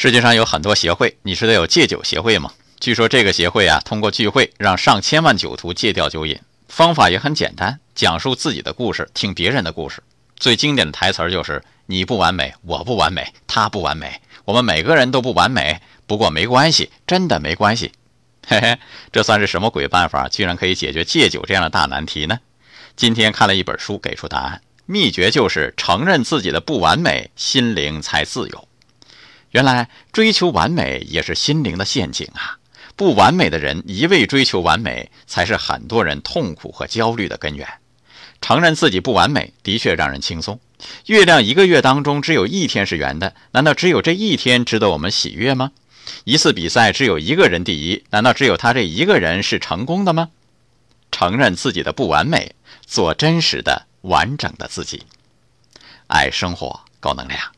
世界上有很多协会，你知道有戒酒协会吗？据说这个协会啊，通过聚会让上千万酒徒戒掉酒瘾，方法也很简单，讲述自己的故事，听别人的故事。最经典的台词就是：“你不完美，我不完美，他不完美，我们每个人都不完美。不过没关系，真的没关系。”嘿嘿，这算是什么鬼办法，居然可以解决戒酒这样的大难题呢？今天看了一本书，给出答案，秘诀就是承认自己的不完美，心灵才自由。原来追求完美也是心灵的陷阱啊！不完美的人一味追求完美，才是很多人痛苦和焦虑的根源。承认自己不完美，的确让人轻松。月亮一个月当中只有一天是圆的，难道只有这一天值得我们喜悦吗？一次比赛只有一个人第一，难道只有他这一个人是成功的吗？承认自己的不完美，做真实的、完整的自己，爱生活，高能量。